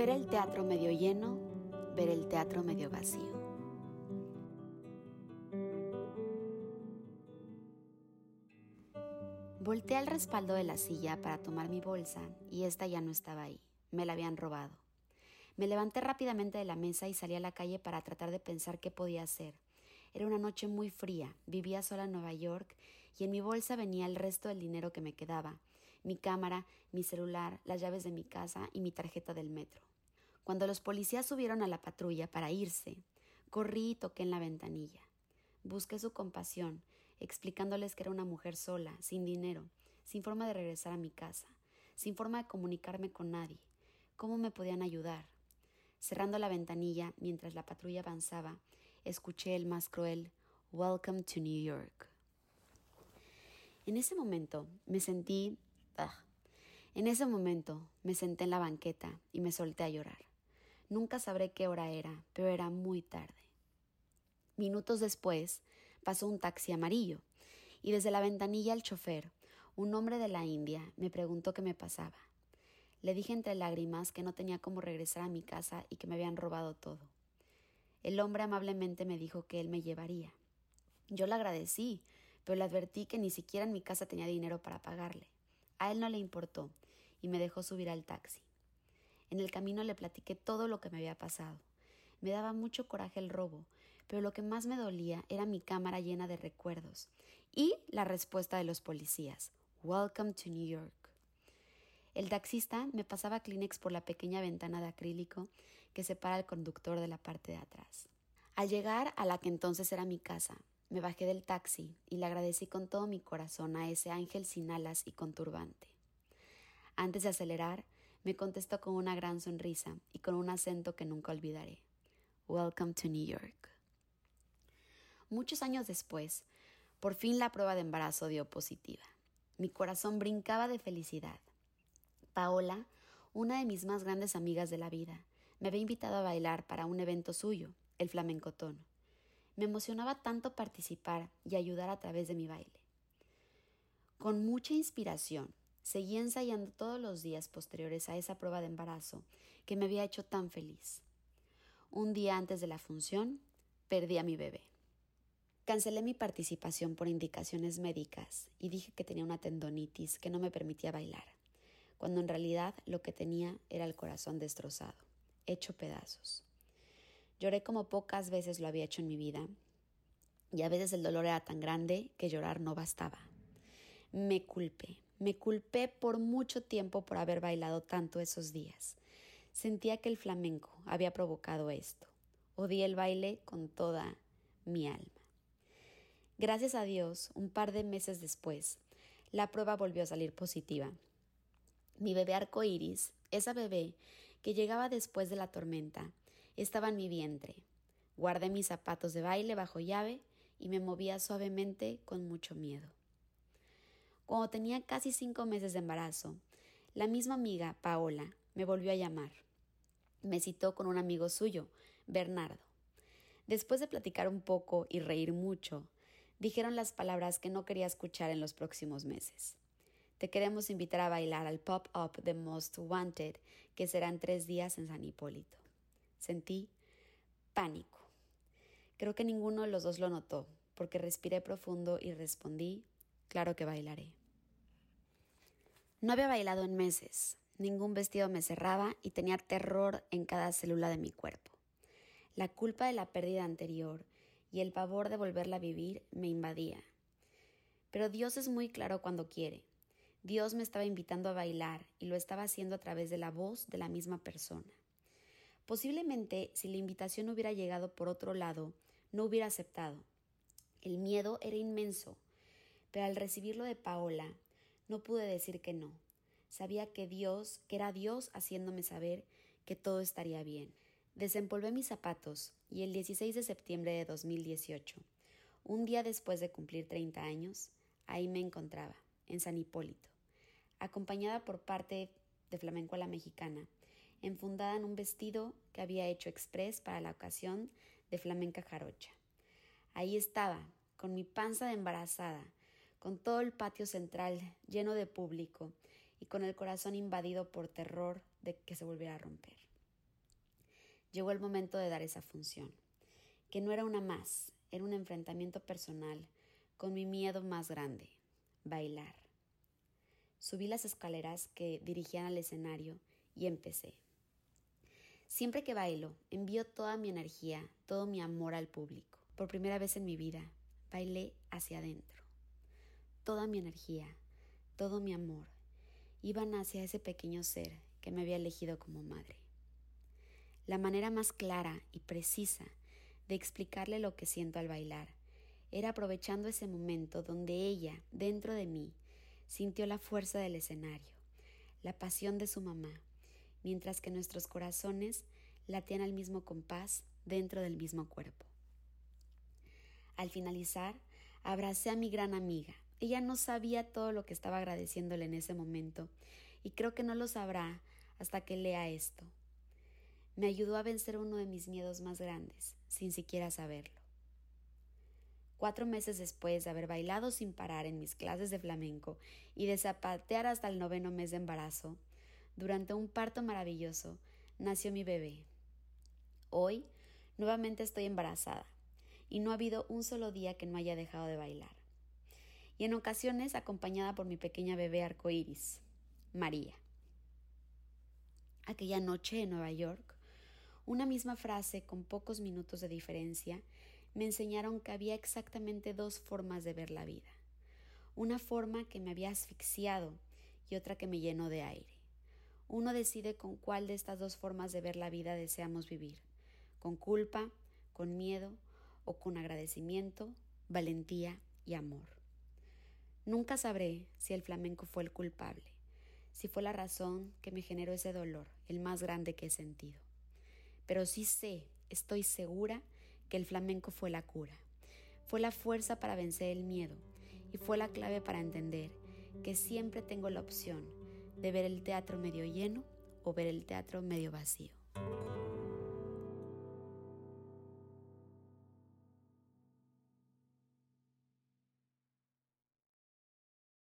Ver el teatro medio lleno, ver el teatro medio vacío. Volté al respaldo de la silla para tomar mi bolsa y esta ya no estaba ahí. Me la habían robado. Me levanté rápidamente de la mesa y salí a la calle para tratar de pensar qué podía hacer. Era una noche muy fría, vivía sola en Nueva York y en mi bolsa venía el resto del dinero que me quedaba, mi cámara, mi celular, las llaves de mi casa y mi tarjeta del metro. Cuando los policías subieron a la patrulla para irse, corrí y toqué en la ventanilla. Busqué su compasión, explicándoles que era una mujer sola, sin dinero, sin forma de regresar a mi casa, sin forma de comunicarme con nadie. ¿Cómo me podían ayudar? Cerrando la ventanilla mientras la patrulla avanzaba, escuché el más cruel Welcome to New York. En ese momento me sentí... Ah, en ese momento me senté en la banqueta y me solté a llorar. Nunca sabré qué hora era, pero era muy tarde. Minutos después pasó un taxi amarillo y desde la ventanilla el chofer, un hombre de la India, me preguntó qué me pasaba. Le dije entre lágrimas que no tenía cómo regresar a mi casa y que me habían robado todo. El hombre amablemente me dijo que él me llevaría. Yo le agradecí, pero le advertí que ni siquiera en mi casa tenía dinero para pagarle. A él no le importó y me dejó subir al taxi. En el camino le platiqué todo lo que me había pasado. Me daba mucho coraje el robo, pero lo que más me dolía era mi cámara llena de recuerdos y la respuesta de los policías. Welcome to New York. El taxista me pasaba Kleenex por la pequeña ventana de acrílico que separa al conductor de la parte de atrás. Al llegar a la que entonces era mi casa, me bajé del taxi y le agradecí con todo mi corazón a ese ángel sin alas y con turbante. Antes de acelerar, me contestó con una gran sonrisa y con un acento que nunca olvidaré. Welcome to New York. Muchos años después, por fin la prueba de embarazo dio positiva. Mi corazón brincaba de felicidad. Paola, una de mis más grandes amigas de la vida, me había invitado a bailar para un evento suyo, el flamencotón. Me emocionaba tanto participar y ayudar a través de mi baile. Con mucha inspiración, seguí ensayando todos los días posteriores a esa prueba de embarazo que me había hecho tan feliz. Un día antes de la función, perdí a mi bebé. Cancelé mi participación por indicaciones médicas y dije que tenía una tendonitis que no me permitía bailar, cuando en realidad lo que tenía era el corazón destrozado, hecho pedazos. Lloré como pocas veces lo había hecho en mi vida, y a veces el dolor era tan grande que llorar no bastaba. Me culpé, me culpé por mucho tiempo por haber bailado tanto esos días. Sentía que el flamenco había provocado esto. Odié el baile con toda mi alma. Gracias a Dios, un par de meses después, la prueba volvió a salir positiva. Mi bebé arcoíris, esa bebé que llegaba después de la tormenta, estaba en mi vientre. Guardé mis zapatos de baile bajo llave y me movía suavemente con mucho miedo. Cuando tenía casi cinco meses de embarazo, la misma amiga, Paola, me volvió a llamar. Me citó con un amigo suyo, Bernardo. Después de platicar un poco y reír mucho, dijeron las palabras que no quería escuchar en los próximos meses. Te queremos invitar a bailar al pop-up de Most Wanted, que serán tres días en San Hipólito. Sentí pánico. Creo que ninguno de los dos lo notó, porque respiré profundo y respondí, claro que bailaré. No había bailado en meses, Ningún vestido me cerraba y tenía terror en cada célula de mi cuerpo. La culpa de la pérdida anterior y el pavor de volverla a vivir me invadía. Pero Dios es muy claro cuando quiere. Dios me estaba invitando a bailar y lo estaba haciendo a través de la voz de la misma persona. Posiblemente si la invitación hubiera llegado por otro lado, no hubiera aceptado. El miedo era inmenso, pero al recibirlo de Paola, no pude decir que no. Sabía que Dios, que era Dios haciéndome saber que todo estaría bien. Desempolvé mis zapatos y el 16 de septiembre de 2018, un día después de cumplir 30 años, ahí me encontraba, en San Hipólito, acompañada por parte de Flamenco a la Mexicana, enfundada en un vestido que había hecho express para la ocasión de Flamenca Jarocha. Ahí estaba, con mi panza de embarazada, con todo el patio central lleno de público y con el corazón invadido por terror de que se volviera a romper. llegó el momento de dar esa función, que no era una más, era un enfrentamiento personal con mi miedo más grande, bailar. Subí las escaleras que dirigían al escenario y empecé. Siempre que bailo, envío toda mi energía, todo mi amor al público. Por primera vez en mi vida, bailé hacia adentro. Toda mi energía, todo mi amor, iban hacia ese pequeño ser que me había elegido como madre. La manera más clara y precisa de explicarle lo que siento al bailar era aprovechando ese momento donde ella, dentro de mí, sintió la fuerza del escenario, la pasión de su mamá, mientras que nuestros corazones latían al mismo compás dentro del mismo cuerpo. Al finalizar, abracé a mi gran amiga. Ella no sabía todo lo que estaba agradeciéndole en ese momento, y creo que no lo sabrá hasta que lea esto. Me ayudó a vencer uno de mis miedos más grandes, sin siquiera saberlo. Cuatro meses después de haber bailado sin parar en mis clases de flamenco y de zapatear hasta el noveno mes de embarazo, durante un parto maravilloso, nació mi bebé. Hoy, nuevamente estoy embarazada y no ha habido un solo día que no haya dejado de bailar. Y en ocasiones acompañada por mi pequeña bebé arcoíris, María. Aquella noche en Nueva York, una misma frase con pocos minutos de diferencia me enseñaron que había exactamente dos formas de ver la vida. Una forma que me había asfixiado y otra que me llenó de aire. Uno decide con cuál de estas dos formas de ver la vida deseamos vivir, con culpa, con miedo o con agradecimiento, valentía y amor. Nunca sabré si el flamenco fue el culpable, si fue la razón que me generó ese dolor, el más grande que he sentido. Pero sí sé, estoy segura, que el flamenco fue la cura, fue la fuerza para vencer el miedo y fue la clave para entender que siempre tengo la opción de ver el teatro medio lleno o ver el teatro medio vacío.